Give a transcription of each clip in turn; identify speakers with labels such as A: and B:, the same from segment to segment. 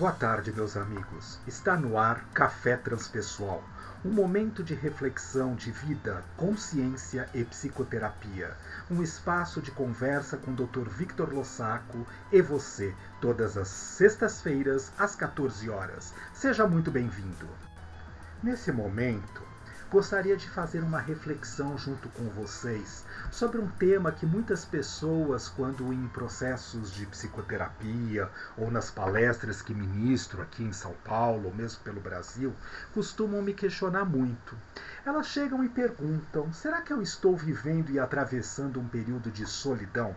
A: Boa tarde, meus amigos. Está no ar Café Transpessoal, um momento de reflexão de vida, consciência e psicoterapia. Um espaço de conversa com o Dr. Victor Lossaco e você, todas as sextas-feiras, às 14 horas. Seja muito bem-vindo. Nesse momento, gostaria de fazer uma reflexão junto com vocês sobre um tema que muitas pessoas, quando em processos de psicoterapia ou nas palestras que ministro aqui em São Paulo ou mesmo pelo Brasil, costumam me questionar muito. Elas chegam e perguntam: será que eu estou vivendo e atravessando um período de solidão?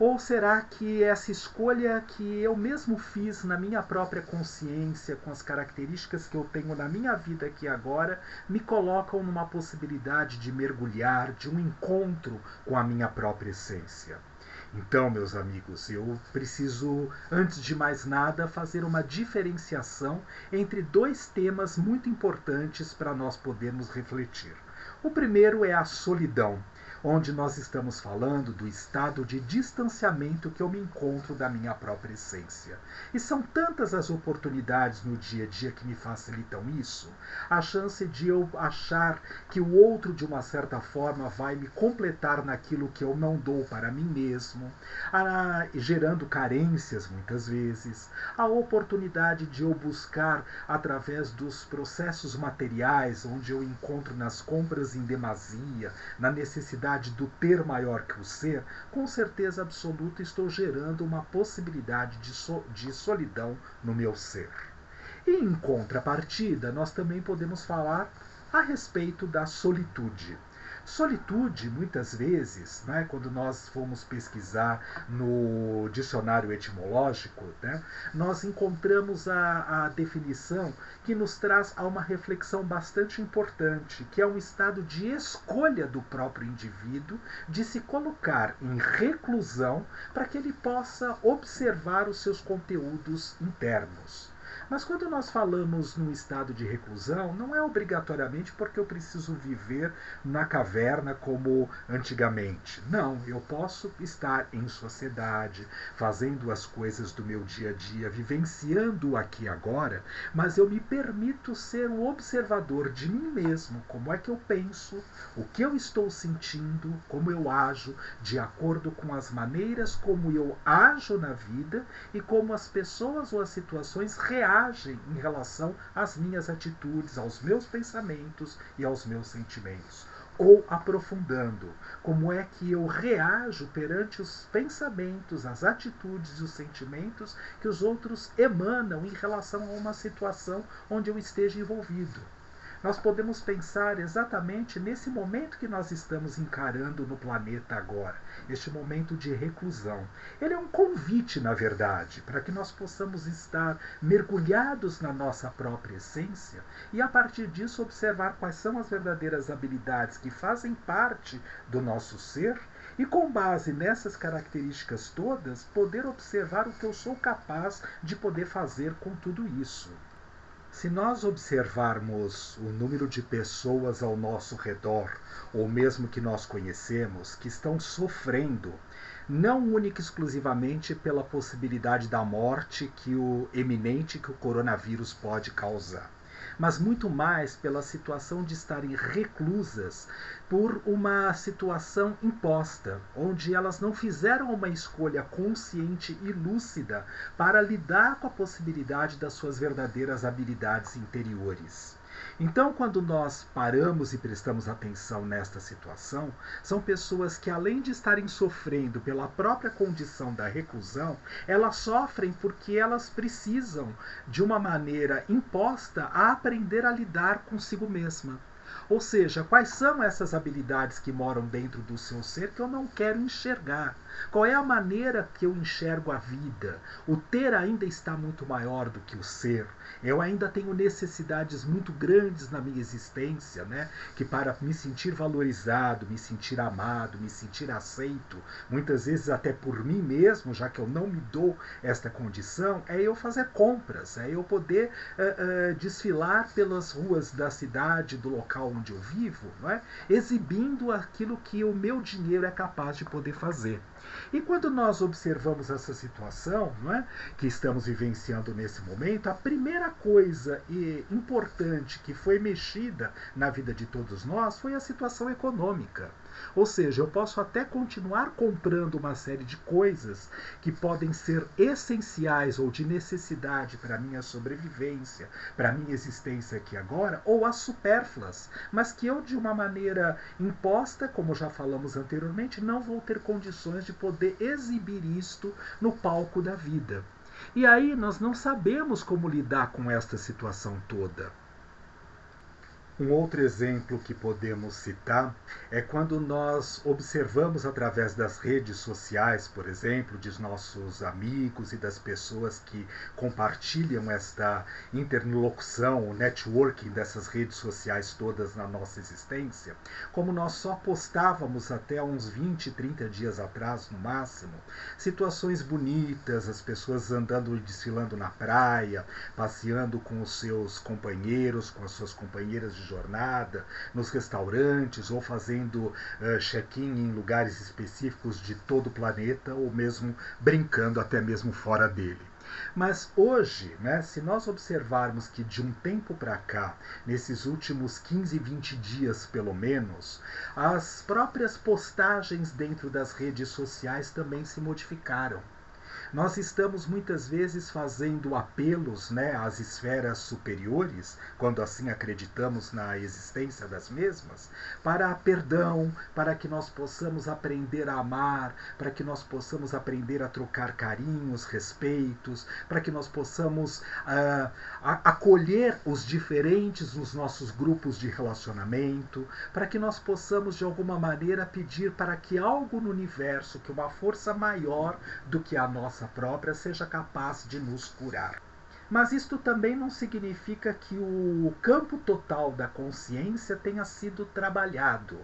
A: Ou será que essa escolha que eu mesmo fiz na minha própria consciência, com as características que eu tenho na minha vida aqui agora, me colocam numa possibilidade de mergulhar, de um encontro com a minha própria essência? Então, meus amigos, eu preciso, antes de mais nada, fazer uma diferenciação entre dois temas muito importantes para nós podermos refletir. O primeiro é a solidão onde nós estamos falando do estado de distanciamento que eu me encontro da minha própria essência. E são tantas as oportunidades no dia a dia que me facilitam isso, a chance de eu achar que o outro, de uma certa forma, vai me completar naquilo que eu não dou para mim mesmo, a, gerando carências muitas vezes, a oportunidade de eu buscar através dos processos materiais, onde eu encontro nas compras em demasia, na necessidade possibilidade do ter maior que o ser, com certeza absoluta estou gerando uma possibilidade de, so, de solidão no meu ser. E em contrapartida, nós também podemos falar a respeito da solitude. Solitude, muitas vezes, né, quando nós fomos pesquisar no dicionário etimológico, né, nós encontramos a, a definição que nos traz a uma reflexão bastante importante, que é um estado de escolha do próprio indivíduo de se colocar em reclusão para que ele possa observar os seus conteúdos internos. Mas quando nós falamos num estado de reclusão, não é obrigatoriamente porque eu preciso viver na caverna como antigamente. Não, eu posso estar em sociedade, fazendo as coisas do meu dia a dia, vivenciando aqui agora, mas eu me permito ser o observador de mim mesmo, como é que eu penso, o que eu estou sentindo, como eu ajo, de acordo com as maneiras como eu ajo na vida e como as pessoas ou as situações reagem em relação às minhas atitudes, aos meus pensamentos e aos meus sentimentos. Ou aprofundando, como é que eu reajo perante os pensamentos, as atitudes e os sentimentos que os outros emanam em relação a uma situação onde eu esteja envolvido nós podemos pensar exatamente nesse momento que nós estamos encarando no planeta agora, este momento de reclusão. Ele é um convite, na verdade, para que nós possamos estar mergulhados na nossa própria essência e, a partir disso, observar quais são as verdadeiras habilidades que fazem parte do nosso ser e, com base nessas características todas, poder observar o que eu sou capaz de poder fazer com tudo isso. Se nós observarmos o número de pessoas ao nosso redor, ou mesmo que nós conhecemos, que estão sofrendo, não única e exclusivamente pela possibilidade da morte que o eminente que o coronavírus pode causar mas muito mais pela situação de estarem reclusas por uma situação imposta, onde elas não fizeram uma escolha consciente e lúcida para lidar com a possibilidade das suas verdadeiras habilidades interiores. Então, quando nós paramos e prestamos atenção nesta situação, são pessoas que, além de estarem sofrendo pela própria condição da reclusão, elas sofrem porque elas precisam, de uma maneira imposta, a aprender a lidar consigo mesma. Ou seja, quais são essas habilidades que moram dentro do seu ser que eu não quero enxergar? Qual é a maneira que eu enxergo a vida? O ter ainda está muito maior do que o ser. Eu ainda tenho necessidades muito grandes na minha existência, né? Que para me sentir valorizado, me sentir amado, me sentir aceito, muitas vezes até por mim mesmo, já que eu não me dou esta condição, é eu fazer compras, é eu poder uh, uh, desfilar pelas ruas da cidade, do local onde eu vivo, não é? exibindo aquilo que o meu dinheiro é capaz de poder fazer. E quando nós observamos essa situação não é, que estamos vivenciando nesse momento, a primeira coisa importante que foi mexida na vida de todos nós foi a situação econômica. Ou seja, eu posso até continuar comprando uma série de coisas que podem ser essenciais ou de necessidade para minha sobrevivência, para a minha existência aqui agora, ou as supérfluas, mas que eu, de uma maneira imposta, como já falamos anteriormente, não vou ter condições de poder exibir isto no palco da vida. E aí nós não sabemos como lidar com esta situação toda. Um outro exemplo que podemos citar é quando nós observamos através das redes sociais, por exemplo, de nossos amigos e das pessoas que compartilham esta interlocução, o networking dessas redes sociais todas na nossa existência, como nós só postávamos até uns 20, 30 dias atrás no máximo, situações bonitas, as pessoas andando e desfilando na praia, passeando com os seus companheiros, com as suas companheiras de jornada, nos restaurantes ou fazendo uh, check-in em lugares específicos de todo o planeta ou mesmo brincando até mesmo fora dele. Mas hoje, né, se nós observarmos que de um tempo para cá, nesses últimos 15, 20 dias pelo menos, as próprias postagens dentro das redes sociais também se modificaram. Nós estamos muitas vezes fazendo apelos né, às esferas superiores, quando assim acreditamos na existência das mesmas, para perdão, para que nós possamos aprender a amar, para que nós possamos aprender a trocar carinhos, respeitos, para que nós possamos uh, acolher os diferentes nos nossos grupos de relacionamento, para que nós possamos de alguma maneira pedir para que algo no universo, que uma força maior do que a nossa própria seja capaz de nos curar. Mas isto também não significa que o campo total da consciência tenha sido trabalhado.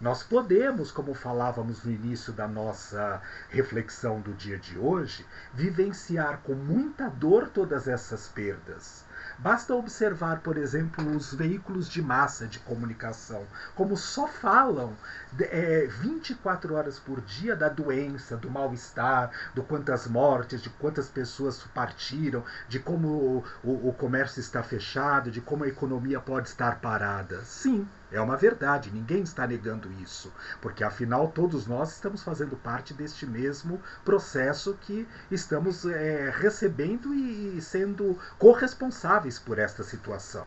A: Nós podemos, como falávamos no início da nossa reflexão do dia de hoje, vivenciar com muita dor todas essas perdas. Basta observar, por exemplo, os veículos de massa de comunicação, como só falam é, 24 horas por dia da doença, do mal-estar, do quantas mortes, de quantas pessoas partiram, de como o, o, o comércio está fechado, de como a economia pode estar parada. Sim, é uma verdade, ninguém está negando isso, porque afinal todos nós estamos fazendo parte deste mesmo processo que estamos é, recebendo e sendo corresponsáveis por esta situação.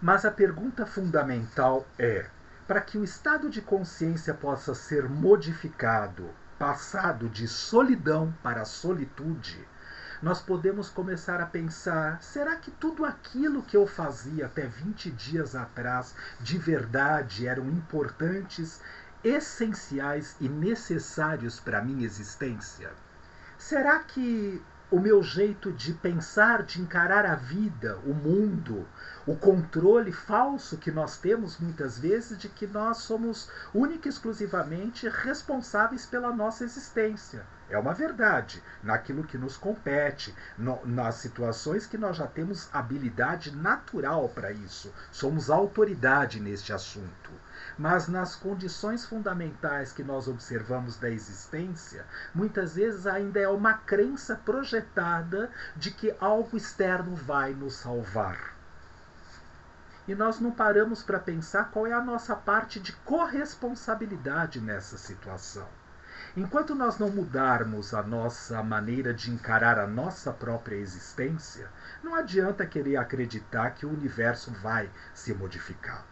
A: Mas a pergunta fundamental é: para que o estado de consciência possa ser modificado, passado de solidão para solitude, nós podemos começar a pensar: será que tudo aquilo que eu fazia até 20 dias atrás de verdade eram importantes, essenciais e necessários para a minha existência? Será que o meu jeito de pensar, de encarar a vida, o mundo, o controle falso que nós temos muitas vezes de que nós somos única e exclusivamente responsáveis pela nossa existência. É uma verdade, naquilo que nos compete, no, nas situações que nós já temos habilidade natural para isso, somos autoridade neste assunto mas nas condições fundamentais que nós observamos da existência, muitas vezes ainda é uma crença projetada de que algo externo vai nos salvar. E nós não paramos para pensar qual é a nossa parte de corresponsabilidade nessa situação. Enquanto nós não mudarmos a nossa maneira de encarar a nossa própria existência, não adianta querer acreditar que o universo vai se modificar.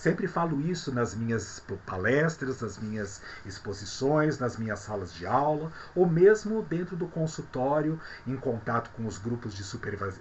A: Sempre falo isso nas minhas palestras, nas minhas exposições, nas minhas salas de aula, ou mesmo dentro do consultório, em contato com os grupos de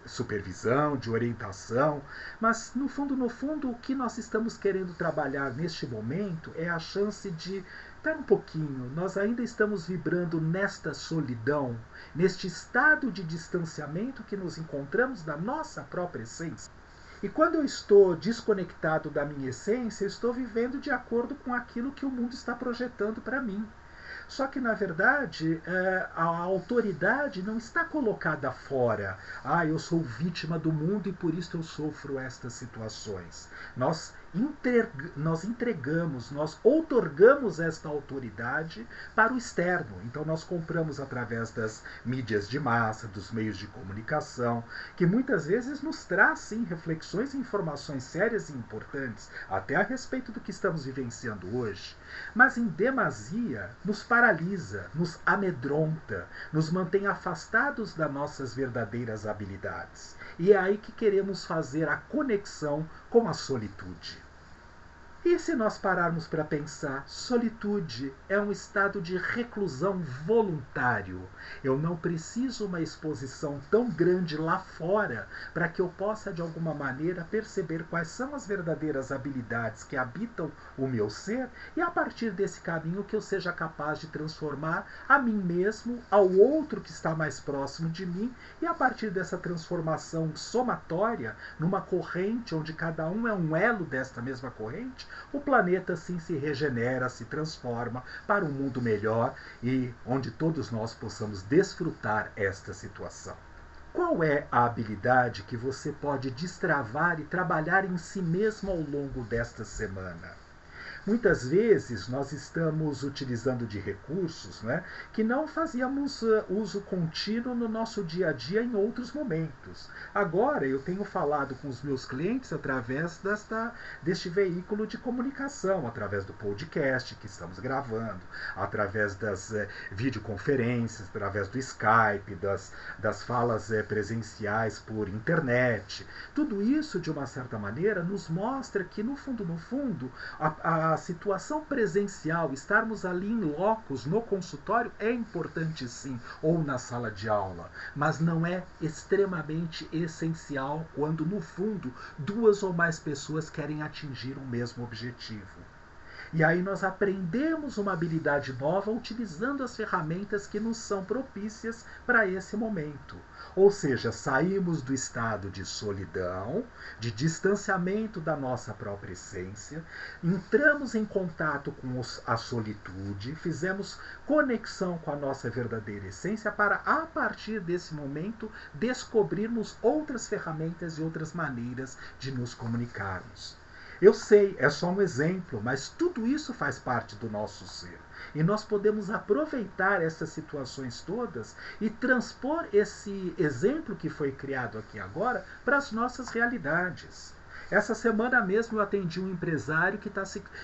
A: supervisão, de orientação. Mas, no fundo, no fundo, o que nós estamos querendo trabalhar neste momento é a chance de Espera um pouquinho, nós ainda estamos vibrando nesta solidão, neste estado de distanciamento que nos encontramos da nossa própria essência. E quando eu estou desconectado da minha essência, eu estou vivendo de acordo com aquilo que o mundo está projetando para mim. Só que, na verdade, é, a autoridade não está colocada fora. Ah, eu sou vítima do mundo e por isso eu sofro estas situações. Nós nós entregamos, nós outorgamos esta autoridade para o externo. Então nós compramos através das mídias de massa, dos meios de comunicação, que muitas vezes nos traz sim reflexões e informações sérias e importantes, até a respeito do que estamos vivenciando hoje. Mas em demasia nos paralisa, nos amedronta, nos mantém afastados das nossas verdadeiras habilidades. E é aí que queremos fazer a conexão com a solitude. E se nós pararmos para pensar, solitude é um estado de reclusão voluntário. Eu não preciso uma exposição tão grande lá fora para que eu possa de alguma maneira perceber quais são as verdadeiras habilidades que habitam o meu ser e a partir desse caminho que eu seja capaz de transformar a mim mesmo, ao outro que está mais próximo de mim e a partir dessa transformação somatória numa corrente onde cada um é um elo desta mesma corrente, o planeta sim se regenera, se transforma para um mundo melhor e onde todos nós possamos desfrutar esta situação. Qual é a habilidade que você pode destravar e trabalhar em si mesmo ao longo desta semana? Muitas vezes nós estamos utilizando de recursos né, que não fazíamos uh, uso contínuo no nosso dia a dia em outros momentos. Agora eu tenho falado com os meus clientes através desta, deste veículo de comunicação, através do podcast que estamos gravando, através das uh, videoconferências, através do Skype, das, das falas uh, presenciais por internet. Tudo isso, de uma certa maneira, nos mostra que, no fundo, no fundo, a, a situação presencial, estarmos ali em locos, no consultório, é importante sim, ou na sala de aula, mas não é extremamente essencial quando, no fundo, duas ou mais pessoas querem atingir o mesmo objetivo. E aí nós aprendemos uma habilidade nova utilizando as ferramentas que nos são propícias para esse momento. Ou seja, saímos do estado de solidão, de distanciamento da nossa própria essência, entramos em contato com os, a solitude, fizemos conexão com a nossa verdadeira essência para, a partir desse momento, descobrirmos outras ferramentas e outras maneiras de nos comunicarmos. Eu sei, é só um exemplo, mas tudo isso faz parte do nosso ser. E nós podemos aproveitar essas situações todas e transpor esse exemplo que foi criado aqui agora para as nossas realidades. Essa semana mesmo eu atendi um empresário que, tá,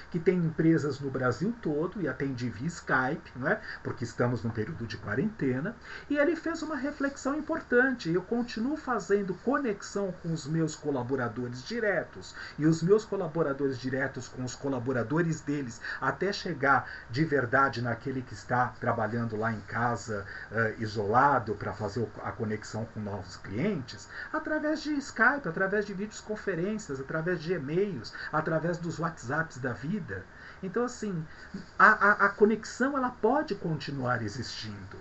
A: que tem empresas no Brasil todo e atendi via Skype, não é? porque estamos num período de quarentena, e ele fez uma reflexão importante. Eu continuo fazendo conexão com os meus colaboradores diretos e os meus colaboradores diretos com os colaboradores deles, até chegar de verdade naquele que está trabalhando lá em casa, uh, isolado, para fazer a conexão com novos clientes, através de Skype, através de videoconferências através de e-mails, através dos WhatsApps da vida. Então, assim, a, a, a conexão ela pode continuar existindo.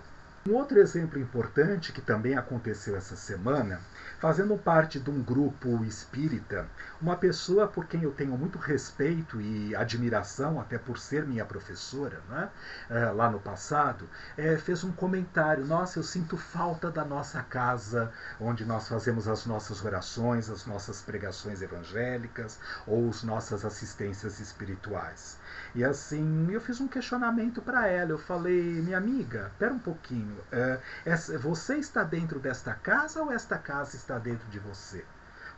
A: Um outro exemplo importante que também aconteceu essa semana, fazendo parte de um grupo espírita, uma pessoa por quem eu tenho muito respeito e admiração, até por ser minha professora, né, lá no passado, é, fez um comentário: Nossa, eu sinto falta da nossa casa, onde nós fazemos as nossas orações, as nossas pregações evangélicas ou as nossas assistências espirituais. E assim, eu fiz um questionamento para ela. Eu falei, minha amiga, espera um pouquinho. É, você está dentro desta casa ou esta casa está dentro de você?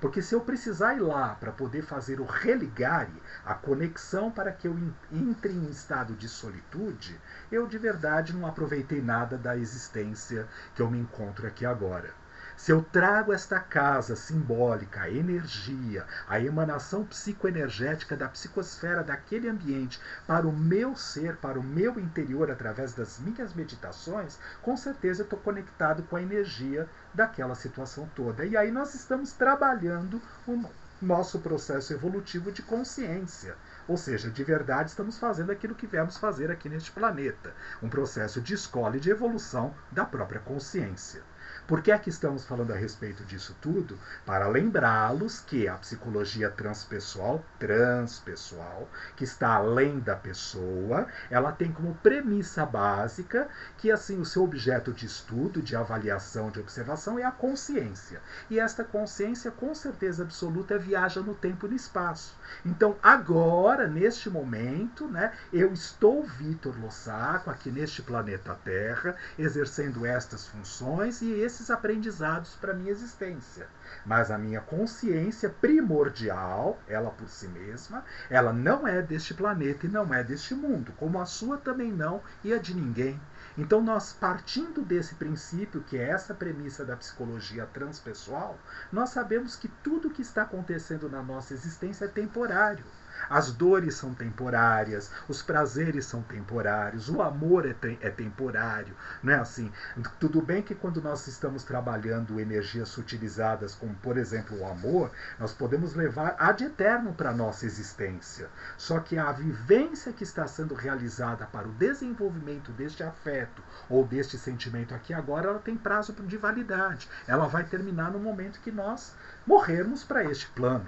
A: Porque se eu precisar ir lá para poder fazer o religare, a conexão para que eu entre em estado de solitude, eu de verdade não aproveitei nada da existência que eu me encontro aqui agora. Se eu trago esta casa simbólica, a energia, a emanação psicoenergética da psicosfera daquele ambiente para o meu ser, para o meu interior, através das minhas meditações, com certeza eu estou conectado com a energia daquela situação toda. E aí nós estamos trabalhando o nosso processo evolutivo de consciência. Ou seja, de verdade estamos fazendo aquilo que viemos fazer aqui neste planeta. Um processo de escola e de evolução da própria consciência. Por que é que estamos falando a respeito disso tudo? Para lembrá-los que a psicologia transpessoal, transpessoal, que está além da pessoa, ela tem como premissa básica que assim o seu objeto de estudo, de avaliação, de observação é a consciência. E esta consciência, com certeza absoluta, viaja no tempo e no espaço. Então, agora, neste momento, né, eu estou Vitor Lossaco aqui neste planeta Terra, exercendo estas funções e esses aprendizados para minha existência. Mas a minha consciência primordial, ela por si mesma, ela não é deste planeta e não é deste mundo, como a sua também não e a de ninguém. Então, nós partindo desse princípio, que é essa premissa da psicologia transpessoal, nós sabemos que tudo que está acontecendo na nossa existência é temporário. As dores são temporárias, os prazeres são temporários, o amor é, te é temporário. Não é assim? Tudo bem que quando nós estamos trabalhando energias sutilizadas, como por exemplo o amor, nós podemos levar ad eterno para a nossa existência. Só que a vivência que está sendo realizada para o desenvolvimento deste afeto ou deste sentimento aqui agora, ela tem prazo de validade. Ela vai terminar no momento que nós morrermos para este plano.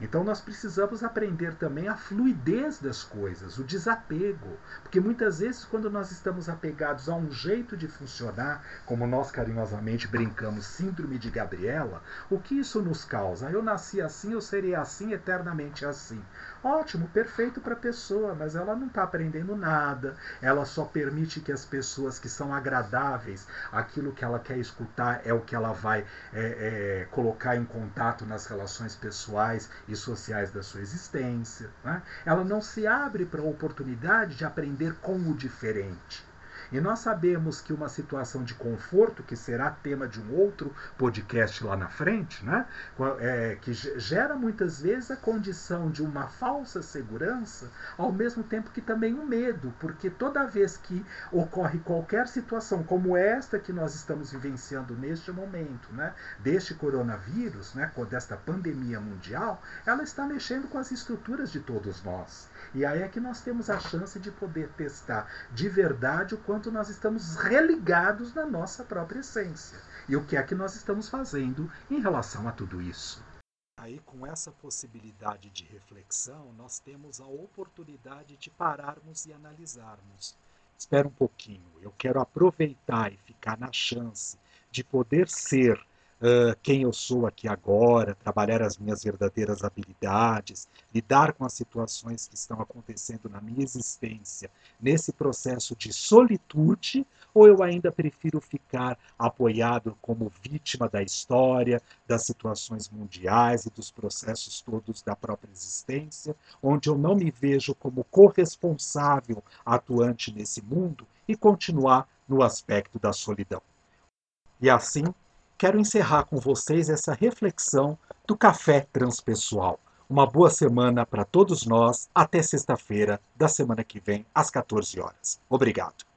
A: Então nós precisamos aprender também a fluidez das coisas, o desapego. Porque muitas vezes, quando nós estamos apegados a um jeito de funcionar, como nós carinhosamente brincamos, síndrome de Gabriela, o que isso nos causa? Eu nasci assim, eu serei assim, eternamente assim. Ótimo, perfeito para a pessoa, mas ela não está aprendendo nada, ela só permite que as pessoas que são agradáveis, aquilo que ela quer escutar é o que ela vai é, é, colocar em contato nas relações pessoais e sociais da sua existência. Né? Ela não se abre para a oportunidade de aprender com o diferente. E nós sabemos que uma situação de conforto, que será tema de um outro podcast lá na frente, né? É, que gera muitas vezes a condição de uma falsa segurança, ao mesmo tempo que também um medo, porque toda vez que ocorre qualquer situação como esta que nós estamos vivenciando neste momento, né? deste coronavírus, né? desta pandemia mundial, ela está mexendo com as estruturas de todos nós. E aí é que nós temos a chance de poder testar de verdade o quanto nós estamos religados na nossa própria essência. E o que é que nós estamos fazendo em relação a tudo isso. Aí, com essa possibilidade de reflexão, nós temos a oportunidade de pararmos e analisarmos. Espera um pouquinho, eu quero aproveitar e ficar na chance de poder ser uh, quem eu sou aqui agora, trabalhar as minhas verdadeiras habilidades, lidar com as situações que estão acontecendo na minha existência, nesse processo de solitude, ou eu ainda prefiro ficar apoiado como vítima da história, das situações mundiais e dos processos todos da própria existência, onde eu não me vejo como corresponsável atuante nesse mundo e continuar no aspecto da solidão. E assim, quero encerrar com vocês essa reflexão do café transpessoal. Uma boa semana para todos nós. Até sexta-feira da semana que vem, às 14 horas. Obrigado.